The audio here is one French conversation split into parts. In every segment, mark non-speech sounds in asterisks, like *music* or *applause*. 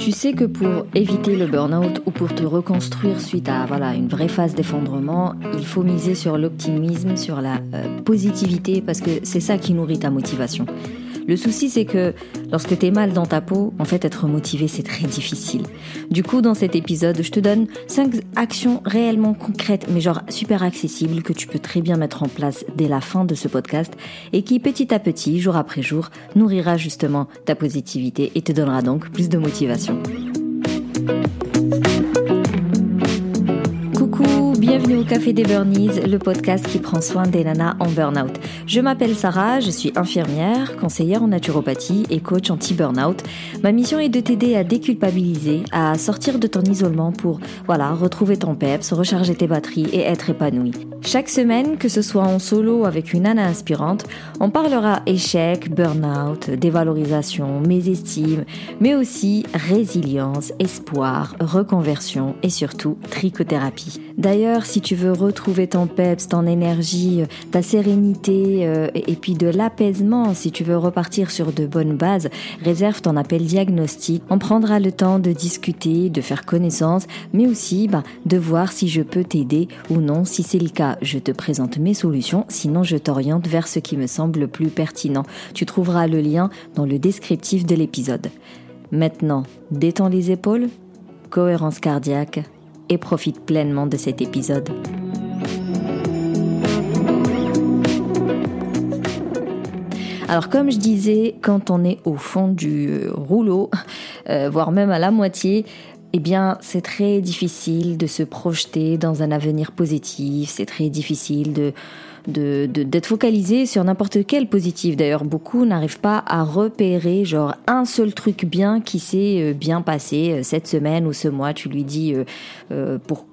Tu sais que pour éviter le burn-out ou pour te reconstruire suite à voilà, une vraie phase d'effondrement, il faut miser sur l'optimisme, sur la euh, positivité, parce que c'est ça qui nourrit ta motivation. Le souci, c'est que lorsque t'es mal dans ta peau, en fait, être motivé, c'est très difficile. Du coup, dans cet épisode, je te donne 5 actions réellement concrètes, mais genre super accessibles, que tu peux très bien mettre en place dès la fin de ce podcast et qui, petit à petit, jour après jour, nourrira justement ta positivité et te donnera donc plus de motivation. Au Café des Burnies, le podcast qui prend soin des nanas en burn-out. Je m'appelle Sarah, je suis infirmière, conseillère en naturopathie et coach anti-burn-out. Ma mission est de t'aider à déculpabiliser, à sortir de ton isolement pour, voilà, retrouver ton peps, recharger tes batteries et être épanouie. Chaque semaine, que ce soit en solo avec une nana inspirante, on parlera échec, burn-out, dévalorisation, mésestime, mais aussi résilience, espoir, reconversion et surtout trichothérapie. D'ailleurs, si tu veux retrouver ton peps, ton énergie, ta sérénité euh, et puis de l'apaisement, si tu veux repartir sur de bonnes bases, réserve ton appel diagnostic. On prendra le temps de discuter, de faire connaissance, mais aussi bah, de voir si je peux t'aider ou non. Si c'est le cas, je te présente mes solutions, sinon je t'oriente vers ce qui me semble le plus pertinent. Tu trouveras le lien dans le descriptif de l'épisode. Maintenant, détends les épaules, cohérence cardiaque, et profite pleinement de cet épisode. Alors comme je disais, quand on est au fond du euh, rouleau, euh, voire même à la moitié, eh bien, c'est très difficile de se projeter dans un avenir positif. C'est très difficile de d'être focalisé sur n'importe quel positif. D'ailleurs, beaucoup n'arrivent pas à repérer genre un seul truc bien qui s'est euh, bien passé euh, cette semaine ou ce mois. Tu lui dis euh, pour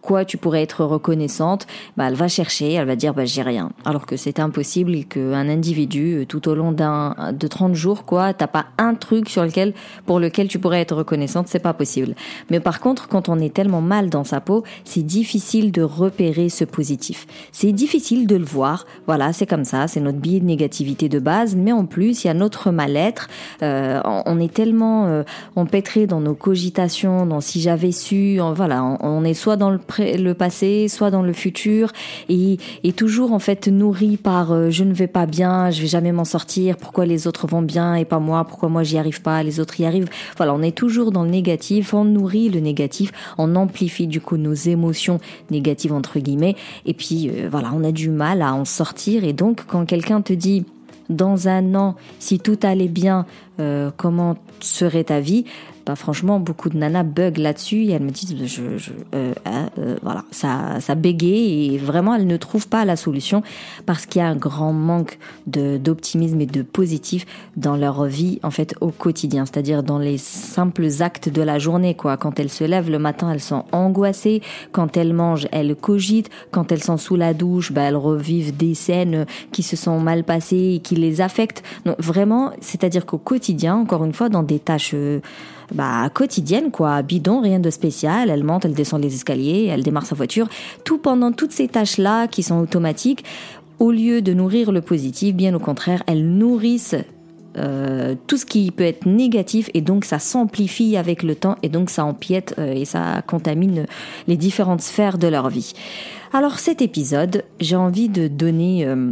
quoi tu pourrais être reconnaissante, bah, elle va chercher, elle va dire bah, j'ai rien. Alors que c'est impossible qu'un individu, euh, tout au long d'un, de 30 jours, quoi, t'as pas un truc sur lequel, pour lequel tu pourrais être reconnaissante, c'est pas possible. Mais par contre, quand on est tellement mal dans sa peau, c'est difficile de repérer ce positif. C'est difficile de le voir. Voilà, c'est comme ça, c'est notre biais de négativité de base, mais en plus, il y a notre mal-être. Euh, on est tellement euh, empêtré dans nos cogitations, dans si j'avais su, voilà, on, on est soit dans le le passé, soit dans le futur, et, toujours en fait nourri par euh, je ne vais pas bien, je vais jamais m'en sortir, pourquoi les autres vont bien et pas moi, pourquoi moi j'y arrive pas, les autres y arrivent. Voilà, on est toujours dans le négatif, on nourrit le négatif, on amplifie du coup nos émotions négatives entre guillemets, et puis euh, voilà, on a du mal à en sortir, et donc quand quelqu'un te dit dans un an, si tout allait bien, euh, comment serait ta vie franchement, beaucoup de nanas bug là-dessus et elles me disent, je, je euh, hein, euh, voilà, ça, ça bégaye et vraiment elles ne trouvent pas la solution parce qu'il y a un grand manque de d'optimisme et de positif dans leur vie en fait au quotidien, c'est-à-dire dans les simples actes de la journée quoi. Quand elles se lèvent le matin, elles sont angoissées. Quand elles mangent, elles cogitent. Quand elles sont sous la douche, bah, elles revivent des scènes qui se sont mal passées et qui les affectent. Vraiment, c'est-à-dire qu'au quotidien, encore une fois, dans des tâches euh, bah, quotidienne, quoi, bidon, rien de spécial. Elle monte, elle descend les escaliers, elle démarre sa voiture. Tout pendant toutes ces tâches-là qui sont automatiques, au lieu de nourrir le positif, bien au contraire, elles nourrissent euh, tout ce qui peut être négatif et donc ça s'amplifie avec le temps et donc ça empiète euh, et ça contamine les différentes sphères de leur vie. Alors cet épisode, j'ai envie de donner euh,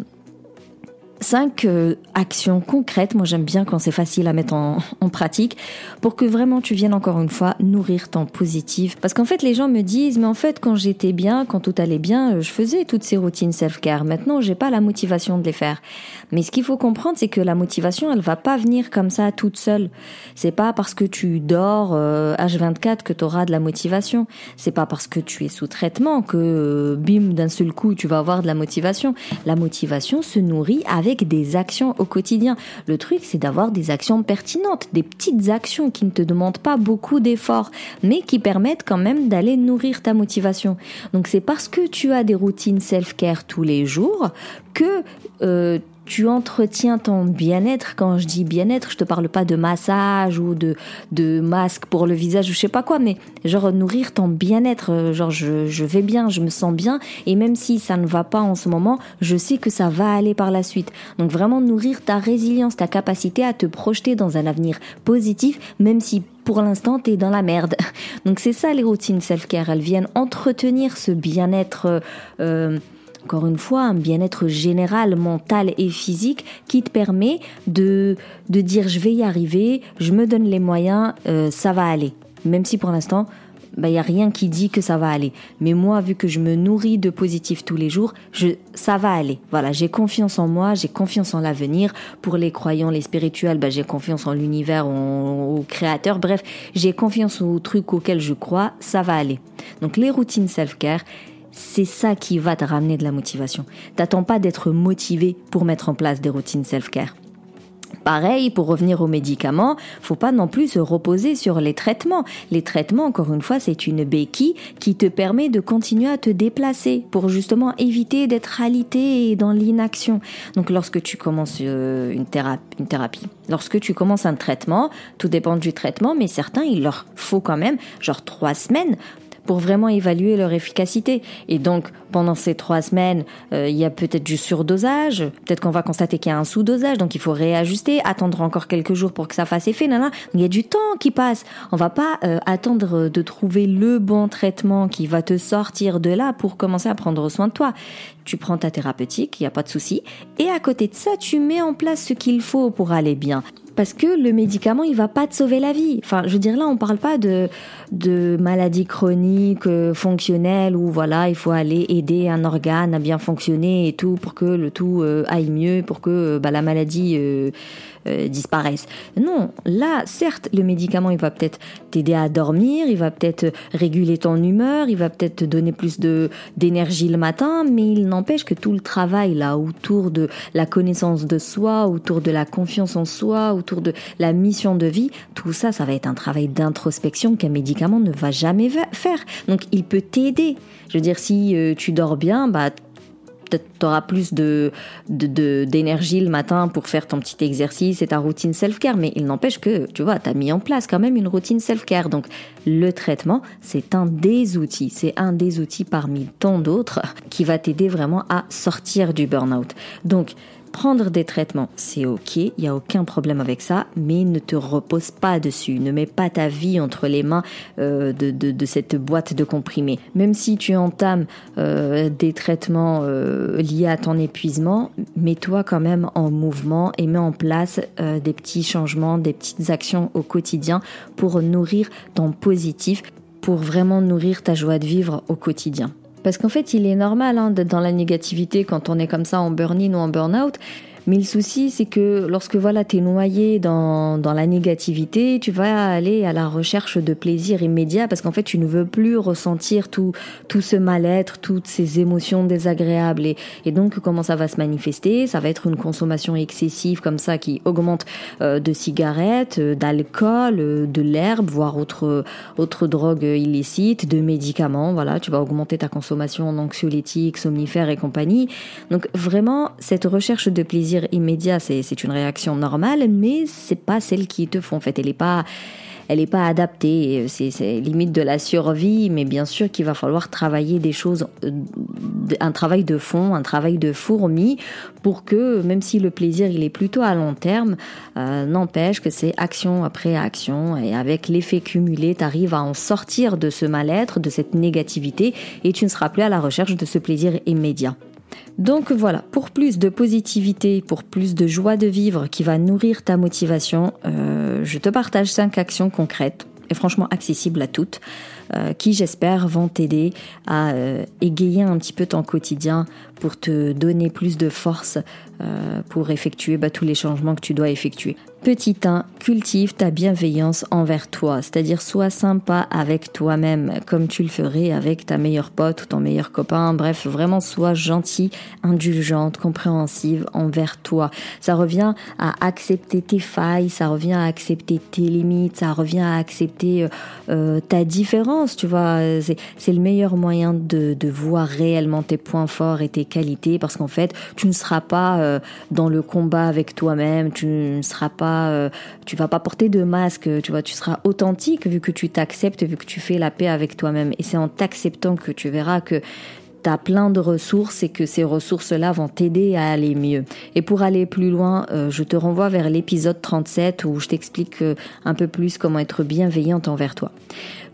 cinq euh, actions concrètes, moi j'aime bien quand c'est facile à mettre *laughs* en, pratique, pour que vraiment tu viennes encore une fois nourrir ton positif. Parce qu'en fait les gens me disent, mais en fait quand j'étais bien, quand tout allait bien, euh, je faisais toutes ces routines self-care. Maintenant j'ai pas la motivation de les faire. Mais ce qu'il faut comprendre, c'est que la motivation, elle va pas venir comme ça toute seule. C'est pas parce que tu dors H24 euh, que tu auras de la motivation. C'est pas parce que tu es sous traitement que bim d'un seul coup tu vas avoir de la motivation. La motivation se nourrit avec des actions au quotidien. Le truc, c'est d'avoir des actions pertinentes, des petites actions qui ne te demandent pas beaucoup d'efforts, mais qui permettent quand même d'aller nourrir ta motivation. Donc c'est parce que tu as des routines self-care tous les jours que euh, tu entretiens ton bien-être. Quand je dis bien-être, je te parle pas de massage ou de, de masque pour le visage ou je sais pas quoi, mais genre nourrir ton bien-être. Euh, genre je, je vais bien, je me sens bien et même si ça ne va pas en ce moment, je sais que ça va aller par la suite. Donc vraiment nourrir ta résilience, ta capacité à te projeter dans un avenir positif, même si pour l'instant, tu es dans la merde. *laughs* Donc c'est ça les routines self-care. Elles viennent entretenir ce bien-être. Euh, encore une fois, un bien-être général, mental et physique qui te permet de, de dire je vais y arriver, je me donne les moyens, euh, ça va aller. Même si pour l'instant, il bah, n'y a rien qui dit que ça va aller. Mais moi, vu que je me nourris de positif tous les jours, je, ça va aller. Voilà, j'ai confiance en moi, j'ai confiance en l'avenir. Pour les croyants, les spirituels, bah, j'ai confiance en l'univers, au créateur. Bref, j'ai confiance au truc auquel je crois, ça va aller. Donc les routines self-care, c'est ça qui va te ramener de la motivation. T'attends pas d'être motivé pour mettre en place des routines self-care. Pareil, pour revenir aux médicaments, faut pas non plus se reposer sur les traitements. Les traitements, encore une fois, c'est une béquille qui te permet de continuer à te déplacer pour justement éviter d'être alité et dans l'inaction. Donc, lorsque tu commences euh, une, thérapie, une thérapie, lorsque tu commences un traitement, tout dépend du traitement, mais certains, il leur faut quand même genre trois semaines pour vraiment évaluer leur efficacité. Et donc, pendant ces trois semaines, euh, il y a peut-être du surdosage, peut-être qu'on va constater qu'il y a un sous-dosage, donc il faut réajuster, attendre encore quelques jours pour que ça fasse effet. Nan, Il y a du temps qui passe. On va pas euh, attendre de trouver le bon traitement qui va te sortir de là pour commencer à prendre soin de toi. Tu prends ta thérapeutique, il n'y a pas de souci. Et à côté de ça, tu mets en place ce qu'il faut pour aller bien parce que le médicament il va pas te sauver la vie. Enfin, je veux dire là, on parle pas de de maladie chronique euh, fonctionnelle où voilà, il faut aller aider un organe à bien fonctionner et tout pour que le tout euh, aille mieux, pour que euh, bah, la maladie euh, disparaissent. Non, là, certes, le médicament, il va peut-être t'aider à dormir, il va peut-être réguler ton humeur, il va peut-être te donner plus d'énergie le matin, mais il n'empêche que tout le travail là autour de la connaissance de soi, autour de la confiance en soi, autour de la mission de vie, tout ça, ça va être un travail d'introspection qu'un médicament ne va jamais faire. Donc, il peut t'aider. Je veux dire, si euh, tu dors bien, bah peut-être tu auras plus de, d'énergie le matin pour faire ton petit exercice et ta routine self-care, mais il n'empêche que, tu vois, tu as mis en place quand même une routine self-care. Donc, le traitement, c'est un des outils, c'est un des outils parmi tant d'autres qui va t'aider vraiment à sortir du burn-out. Donc, Prendre des traitements, c'est ok, il n'y a aucun problème avec ça, mais ne te repose pas dessus, ne mets pas ta vie entre les mains euh, de, cette boîte de comprimés. Même si tu entames euh, des traitements euh, liés à ton épuisement, mets-toi quand même en mouvement et mets en place des petits changements, des petites actions au quotidien pour nourrir ton positif, pour vraiment nourrir ta joie de vivre au quotidien. Parce qu'en fait, il est normal hein, d'être dans la négativité quand on est comme ça en burn-in ou en burn-out. Mais le souci, c'est que lorsque voilà, tu es noyé dans, dans la négativité, tu vas aller à la recherche de plaisir immédiat parce qu'en fait, tu ne veux plus ressentir tout, tout ce mal-être, toutes ces émotions désagréables. Et, et, donc, comment ça va se manifester? Ça va être une consommation excessive comme ça qui augmente euh, de cigarettes, euh, d'alcool, euh, de l'herbe, voire autre, autre drogue illicite, de médicaments. Voilà, tu vas augmenter ta consommation en anxiolytiques, somnifères et compagnie. Donc, vraiment, cette recherche de plaisir immédiat, c'est une réaction normale, mais c'est pas celle qui te font. En fait, elle est pas, elle est pas adaptée. C'est limite de la survie, mais bien sûr qu'il va falloir travailler des choses, euh, un travail de fond, un travail de fourmi, pour que même si le plaisir il est plutôt à long terme, euh, n'empêche que c'est action après action et avec l'effet cumulé, tu arrives à en sortir de ce mal-être, de cette négativité, et tu ne seras plus à la recherche de ce plaisir immédiat. Donc voilà, pour plus de positivité, pour plus de joie de vivre qui va nourrir ta motivation, euh, je te partage cinq actions concrètes et franchement accessibles à toutes, euh, qui j'espère vont t'aider à euh, égayer un petit peu ton quotidien pour te donner plus de force pour effectuer bah, tous les changements que tu dois effectuer. Petit 1, cultive ta bienveillance envers toi, c'est-à-dire sois sympa avec toi-même comme tu le ferais avec ta meilleure pote ou ton meilleur copain, bref, vraiment sois gentil, indulgente, compréhensive envers toi. Ça revient à accepter tes failles, ça revient à accepter tes limites, ça revient à accepter euh, euh, ta différence, tu vois, c'est le meilleur moyen de, voir réellement tes points forts et tes qualités parce qu'en fait, tu ne seras pas euh, dans le combat avec toi-même. Tu ne seras pas, euh, tu vas pas porter de masque. Tu vois, tu seras authentique vu que tu t'acceptes, vu que tu fais la paix avec toi-même. Et c'est en t'acceptant que tu verras que tu plein de ressources et que ces ressources-là vont t'aider à aller mieux. Et pour aller plus loin, euh, je te renvoie vers l'épisode 37 où je t'explique euh, un peu plus comment être bienveillante envers toi.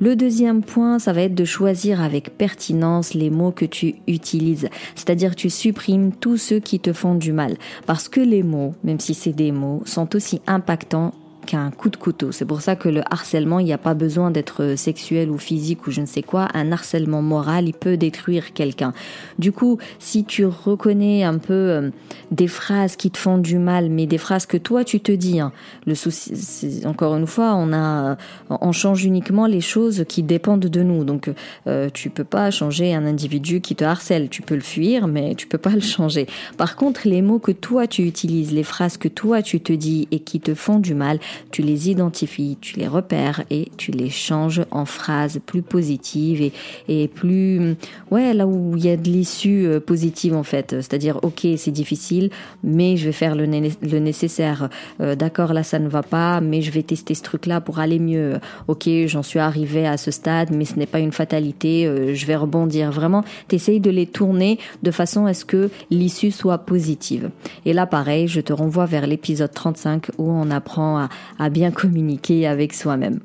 Le deuxième point, ça va être de choisir avec pertinence les mots que tu utilises. C'est-à-dire tu supprimes tous ceux qui te font du mal. Parce que les mots, même si c'est des mots, sont aussi impactants qu'un coup de couteau. C'est pour ça que le harcèlement, il n'y a pas besoin d'être sexuel ou physique ou je ne sais quoi. Un harcèlement moral, il peut détruire quelqu'un. Du coup, si tu reconnais un peu euh, des phrases qui te font du mal, mais des phrases que toi tu te dis, hein, le souci, encore une fois, on a, on change uniquement les choses qui dépendent de nous. Donc, euh, tu peux pas changer un individu qui te harcèle. Tu peux le fuir, mais tu peux pas le changer. Par contre, les mots que toi tu utilises, les phrases que toi tu te dis et qui te font du mal, tu les identifies, tu les repères et tu les changes en phrases plus positives et, et plus, ouais, là où il y a de l'issue euh, positive en fait. C'est-à-dire, ok, c'est difficile, mais je vais faire le, le nécessaire. Euh, d'accord, là ça ne va pas, mais je vais tester ce truc-là pour aller mieux. Ok, j'en suis arrivé à ce stade, mais ce n'est pas une fatalité, euh, je vais rebondir. Vraiment, t'essayes de les tourner de façon à ce que l'issue soit positive. Et là, pareil, je te renvoie vers l'épisode 35 où on apprend à, à bien communiquer avec soi-même.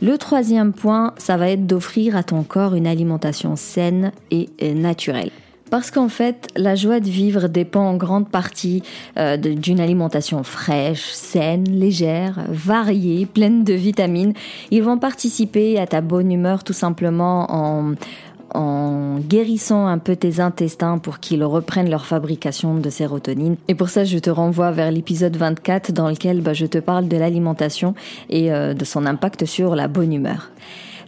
Le troisième point, ça va être d'offrir à ton corps une alimentation saine et naturelle. Parce qu'en fait, la joie de vivre dépend en grande partie euh, d'une alimentation fraîche, saine, légère, variée, pleine de vitamines. Ils vont participer à ta bonne humeur tout simplement en en guérissant un peu tes intestins pour qu'ils reprennent leur fabrication de sérotonine. Et pour ça, je te renvoie vers l'épisode 24 dans lequel bah, je te parle de l'alimentation et euh, de son impact sur la bonne humeur.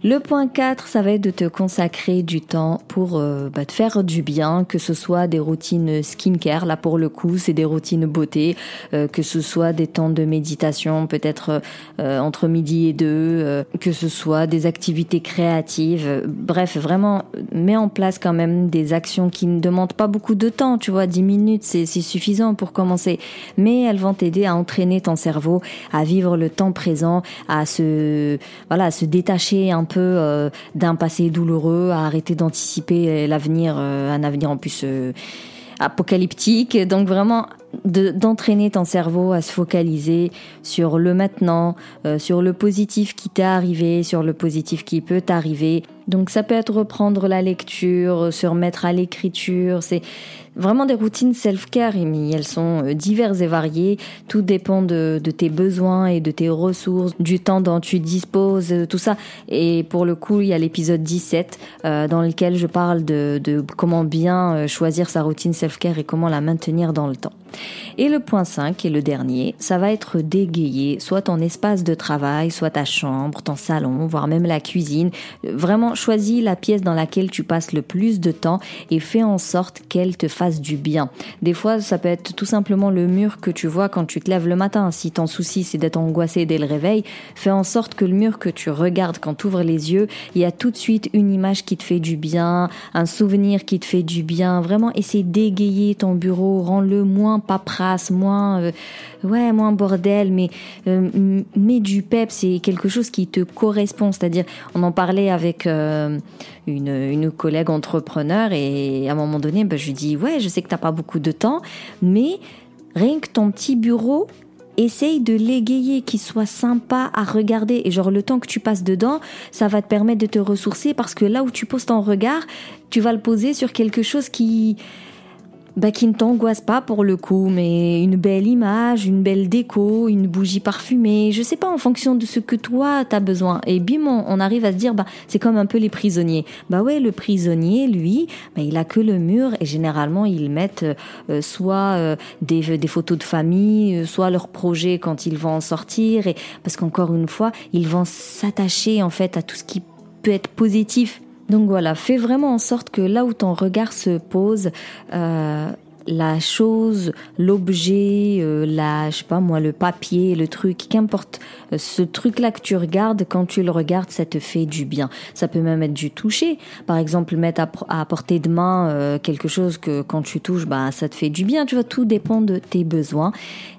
Le point 4, ça va être de te consacrer du temps pour euh, bah, te faire du bien, que ce soit des routines skincare, là pour le coup, c'est des routines beauté, euh, que ce soit des temps de méditation, peut-être euh, entre midi et deux, que ce soit des activités créatives. Bref, vraiment, mets en place quand même des actions qui ne demandent pas beaucoup de temps, tu vois, 10 minutes, c'est suffisant pour commencer. Mais elles vont t'aider à entraîner ton cerveau, à vivre le temps présent, à se, voilà, à se détacher un peu euh, d'un passé douloureux, à arrêter d'anticiper l'avenir, euh, un avenir en plus euh, apocalyptique. Donc vraiment d'entraîner ton cerveau à se focaliser sur le maintenant, sur le positif qui t'est arrivé, sur le positif qui peut t'arriver. Donc ça peut être reprendre la lecture, se remettre à l'écriture, c'est vraiment des routines self-care, Elles sont euh, diverses et variées. Tout dépend de, tes besoins et de tes ressources, du temps dont tu disposes, tout ça. Et pour le coup, il y a l'épisode 17 euh, dans lequel je parle de, de comment bien euh, choisir sa routine self-care et comment la maintenir dans le temps. Et le point 5, et le dernier, ça va être d'égayer soit ton espace de travail, soit ta chambre, ton salon, voire même la cuisine. Vraiment, choisis la pièce dans laquelle tu passes le plus de temps et fais en sorte qu'elle te fasse du bien. Des fois, ça peut être tout simplement le mur que tu vois quand tu te lèves le matin. Si ton souci c'est d'être angoissé dès le réveil, fais en sorte que le mur que tu regardes quand tu ouvres les yeux, il y a tout de suite une image qui te fait du bien, un souvenir qui te fait du bien. Vraiment, essaie d'égayer ton bureau, rends-le moins paperasse, moins, euh, ouais, moins bordel, mais, euh, mais du pep, c'est quelque chose qui te correspond. C'est-à-dire, on en parlait avec euh, une, une collègue entrepreneur et à un moment donné, bah, je lui dis, ouais, je sais que t'as pas beaucoup de temps, mais rien que ton petit bureau, essaye de l'égayer, qu'il soit sympa à regarder. Et genre, le temps que tu passes dedans, ça va te permettre de te ressourcer parce que là où tu poses ton regard, tu vas le poser sur quelque chose qui, bah, qui ne t'angoisse pas pour le coup, mais une belle image, une belle déco, une bougie parfumée, je sais pas, en fonction de ce que toi t'as besoin. Et bim, on, arrive à se dire, bah, c'est comme un peu les prisonniers. Bah ouais, le prisonnier, lui, bah, il a que le mur et généralement ils mettent euh, soit euh, des, des, photos de famille, euh, soit leurs projets quand ils vont en sortir, et parce qu'encore une fois, ils vont s'attacher en fait à tout ce qui peut être positif donc voilà, fais vraiment en sorte que là où ton regard se pose, euh, la chose, l'objet, euh, la, je sais pas moi, le papier, le truc, qu'importe, euh, ce truc-là que tu regardes, quand tu le regardes, ça te fait du bien. Ça peut même être du toucher. Par exemple, mettre à, portée de main euh, quelque chose que quand tu touches, bah, ça te fait du bien. Tu vois, tout dépend de tes besoins.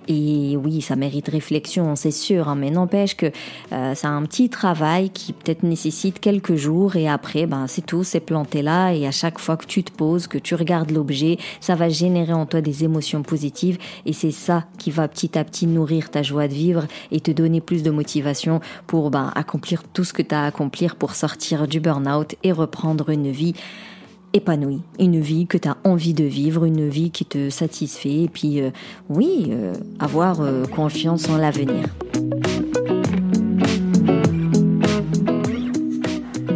Et oui, ça mérite réflexion, c'est sûr, hein, mais n'empêche que euh, c'est un petit travail qui peut-être nécessite quelques jours et après, ben c'est tout, c'est planté là et à chaque fois que tu te poses, que tu regardes l'objet, ça va générer en toi des émotions positives et c'est ça qui va petit à petit nourrir ta joie de vivre et te donner plus de motivation pour ben, accomplir tout ce que tu as à accomplir pour sortir du burn-out et reprendre une vie épanouie, une vie que tu as envie de vivre, une vie qui te satisfait, et puis euh, oui, euh, avoir euh, confiance en l'avenir.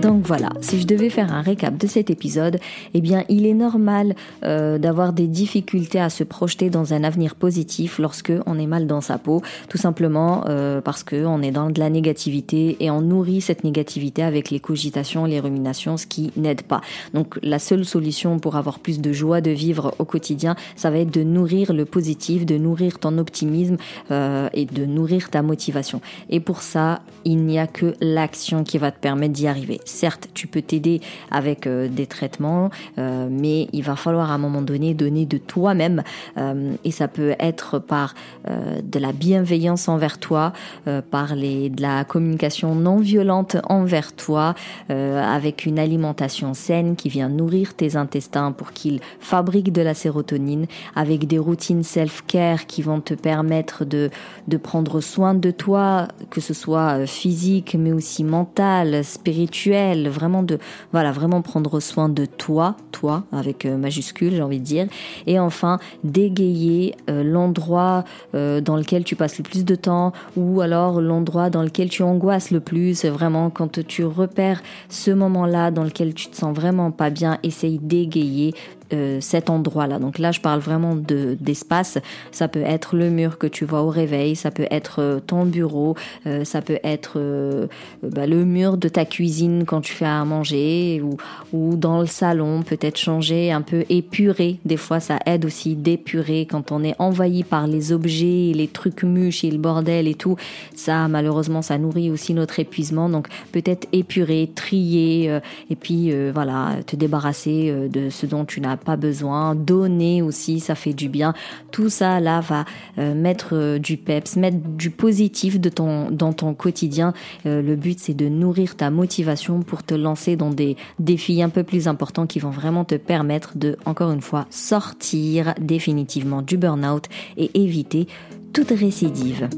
Donc voilà, si je devais faire un récap de cet épisode, eh bien il est normal euh, d'avoir des difficultés à se projeter dans un avenir positif lorsque on est mal dans sa peau, tout simplement euh, parce que on est dans de la négativité et on nourrit cette négativité avec les cogitations, les ruminations, ce qui n'aide pas. Donc la seule solution pour avoir plus de joie de vivre au quotidien, ça va être de nourrir le positif, de nourrir ton optimisme euh, et de nourrir ta motivation. Et pour ça, il n'y a que l'action qui va te permettre d'y arriver. Certes, tu peux t'aider avec euh, des traitements, euh, mais il va falloir à un moment donné donner de toi-même euh, et ça peut être par de la bienveillance envers toi, par de la communication non violente envers toi, avec une alimentation saine qui vient nourrir tes intestins pour qu'ils fabriquent de la sérotonine, avec des routines self-care qui vont te permettre de, de prendre soin de toi, que ce soit physique mais aussi mental, spirituel, vraiment de voilà, vraiment prendre soin de toi, toi avec euh, majuscule, j'ai envie de dire. Et enfin, dégayer euh, l'endroit euh, dans lequel tu passes le plus de temps ou alors l'endroit dans lequel tu angoisses le plus, vraiment quand tu repères ce moment-là dans lequel tu te sens vraiment pas bien, essaye d'égayer euh, cet endroit-là. Donc là, je parle vraiment de d'espace. Ça peut être le mur que tu vois au réveil, ça peut être euh, ton bureau, euh, ça peut être bah, le mur de ta cuisine quand tu fais à manger ou, ou dans le salon, peut-être changer, un peu épurer. Des fois, ça aide aussi d'épurer quand on est envahi par les objets, les trucs mûches et le bordel et tout. Ça, malheureusement, ça nourrit aussi notre épuisement. Donc peut-être épurer, trier et puis voilà, te débarrasser de ce dont tu n'as pas besoin, donner aussi, ça fait du bien. Tout ça là va euh, mettre euh, du peps, mettre du positif de ton, dans ton quotidien. Euh, le but c'est de nourrir ta motivation pour te lancer dans des défis un peu plus importants qui vont vraiment te permettre de, encore une fois, sortir définitivement du burn-out et éviter toute récidive.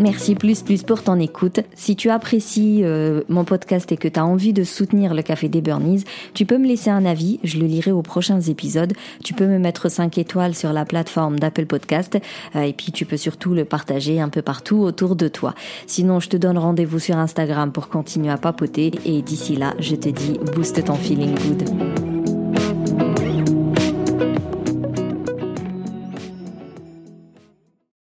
Merci plus plus pour ton écoute. Si tu apprécies euh, mon podcast et que tu as envie de soutenir le Café des Burnies, tu peux me laisser un avis, je le lirai aux prochains épisodes. Tu peux me mettre 5 étoiles sur la plateforme d'Apple Podcast euh, et puis tu peux surtout le partager un peu partout autour de toi. Sinon, je te donne rendez-vous sur Instagram pour continuer à papoter et d'ici là, je te dis booste ton feeling good.